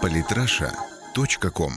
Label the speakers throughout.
Speaker 1: Политраша.ком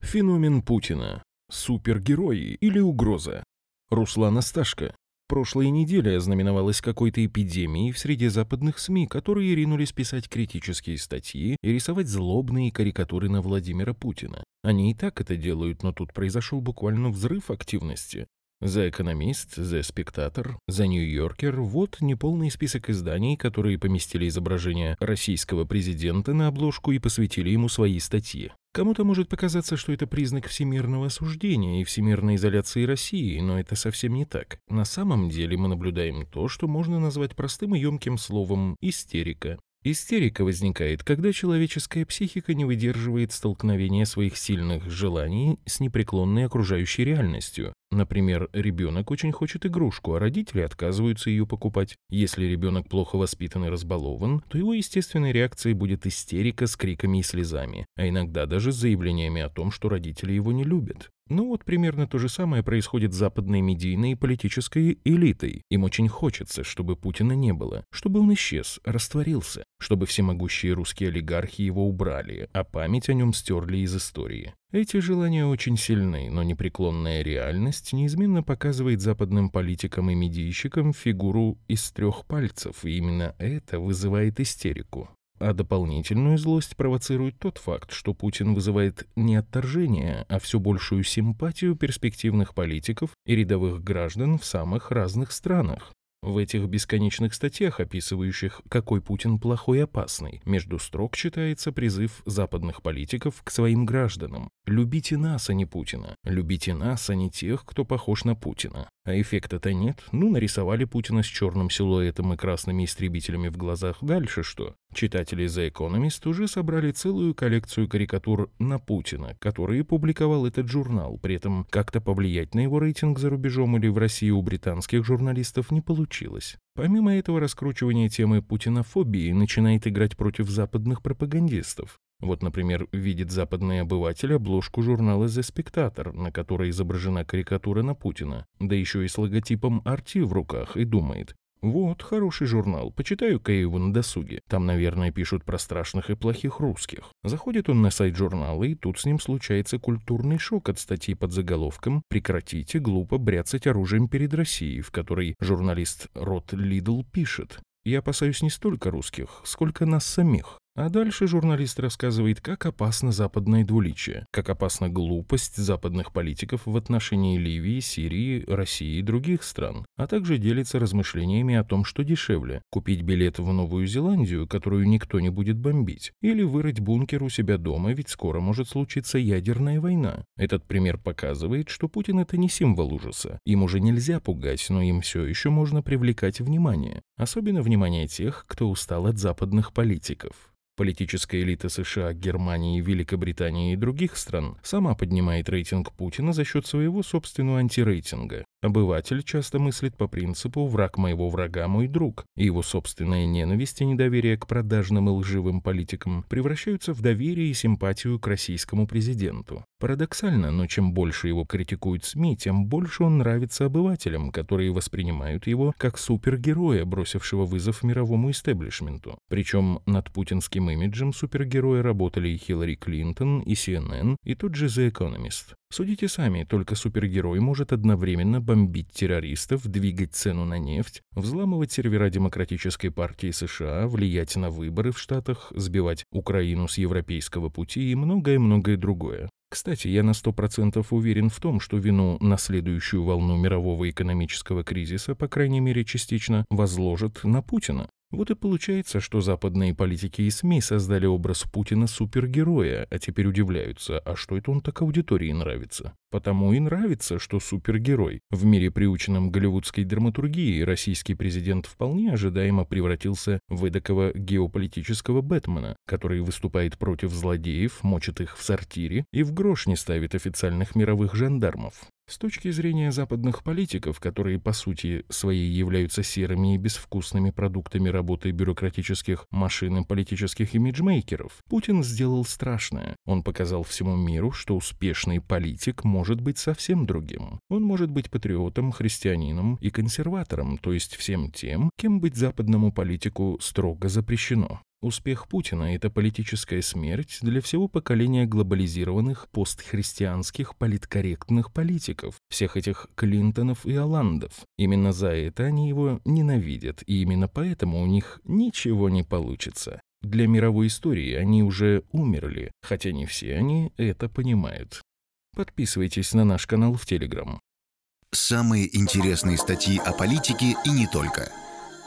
Speaker 2: Феномен Путина. Супергерои или угроза? Руслана Сташко. Прошлая неделя ознаменовалась какой-то эпидемией в среде западных СМИ, которые ринулись писать критические статьи и рисовать злобные карикатуры на Владимира Путина. Они и так это делают, но тут произошел буквально взрыв активности. За «Экономист», за «Спектатор», за «Нью-Йоркер» — вот неполный список изданий, которые поместили изображение российского президента на обложку и посвятили ему свои статьи. Кому-то может показаться, что это признак всемирного осуждения и всемирной изоляции России, но это совсем не так. На самом деле мы наблюдаем то, что можно назвать простым и емким словом «истерика». Истерика возникает, когда человеческая психика не выдерживает столкновения своих сильных желаний с непреклонной окружающей реальностью. Например, ребенок очень хочет игрушку, а родители отказываются ее покупать. Если ребенок плохо воспитан и разбалован, то его естественной реакцией будет истерика с криками и слезами, а иногда даже с заявлениями о том, что родители его не любят. Ну вот примерно то же самое происходит с западной медийной и политической элитой. Им очень хочется, чтобы Путина не было, чтобы он исчез, растворился, чтобы всемогущие русские олигархи его убрали, а память о нем стерли из истории. Эти желания очень сильны, но непреклонная реальность неизменно показывает западным политикам и медийщикам фигуру из трех пальцев, и именно это вызывает истерику. А дополнительную злость провоцирует тот факт, что Путин вызывает не отторжение, а все большую симпатию перспективных политиков и рядовых граждан в самых разных странах. В этих бесконечных статьях, описывающих, какой Путин плохой и опасный, между строк читается призыв западных политиков к своим гражданам. «Любите нас, а не Путина. Любите нас, а не тех, кто похож на Путина». А эффекта-то нет. Ну, нарисовали Путина с черным силуэтом и красными истребителями в глазах. Дальше что? Читатели The Economist уже собрали целую коллекцию карикатур на Путина, которые публиковал этот журнал. При этом как-то повлиять на его рейтинг за рубежом или в России у британских журналистов не получилось. Помимо этого, раскручивание темы путинофобии начинает играть против западных пропагандистов. Вот, например, видит западный обыватель обложку журнала «The Spectator», на которой изображена карикатура на Путина, да еще и с логотипом «Арти» в руках, и думает, вот, хороший журнал, почитаю-ка его на досуге. Там, наверное, пишут про страшных и плохих русских. Заходит он на сайт журнала, и тут с ним случается культурный шок от статьи под заголовком «Прекратите глупо бряцать оружием перед Россией», в которой журналист Рот Лидл пишет «Я опасаюсь не столько русских, сколько нас самих. А дальше журналист рассказывает, как опасно западное двуличие, как опасна глупость западных политиков в отношении Ливии, Сирии, России и других стран, а также делится размышлениями о том, что дешевле – купить билет в Новую Зеландию, которую никто не будет бомбить, или вырыть бункер у себя дома, ведь скоро может случиться ядерная война. Этот пример показывает, что Путин – это не символ ужаса. Им уже нельзя пугать, но им все еще можно привлекать внимание. Особенно внимание тех, кто устал от западных политиков. Политическая элита США, Германии, Великобритании и других стран сама поднимает рейтинг Путина за счет своего собственного антирейтинга. Обыватель часто мыслит по принципу «враг моего врага – мой друг», и его собственная ненависть и недоверие к продажным и лживым политикам превращаются в доверие и симпатию к российскому президенту. Парадоксально, но чем больше его критикуют СМИ, тем больше он нравится обывателям, которые воспринимают его как супергероя, бросившего вызов мировому истеблишменту. Причем над путинским имиджем супергероя работали и Хиллари Клинтон, и CNN, и тот же The Economist. Судите сами, только супергерой может одновременно бомбить террористов, двигать цену на нефть, взламывать сервера Демократической партии США, влиять на выборы в Штатах, сбивать Украину с европейского пути и многое-многое другое. Кстати, я на 100% уверен в том, что вину на следующую волну мирового экономического кризиса, по крайней мере частично, возложат на Путина. Вот и получается, что западные политики и СМИ создали образ Путина супергероя, а теперь удивляются, а что это он так аудитории нравится? Потому и нравится, что супергерой. В мире, приученном голливудской драматургии, российский президент вполне ожидаемо превратился в эдакого геополитического Бэтмена, который выступает против злодеев, мочит их в сортире и в грош не ставит официальных мировых жандармов. С точки зрения западных политиков, которые по сути своей являются серыми и безвкусными продуктами работы бюрократических машин и политических имиджмейкеров, Путин сделал страшное. Он показал всему миру, что успешный политик может быть совсем другим. Он может быть патриотом, христианином и консерватором, то есть всем тем, кем быть западному политику строго запрещено. Успех Путина – это политическая смерть для всего поколения глобализированных постхристианских политкорректных политиков, всех этих Клинтонов и Оландов. Именно за это они его ненавидят, и именно поэтому у них ничего не получится. Для мировой истории они уже умерли, хотя не все они это понимают. Подписывайтесь на наш канал в Телеграм.
Speaker 1: Самые интересные статьи о политике и не только –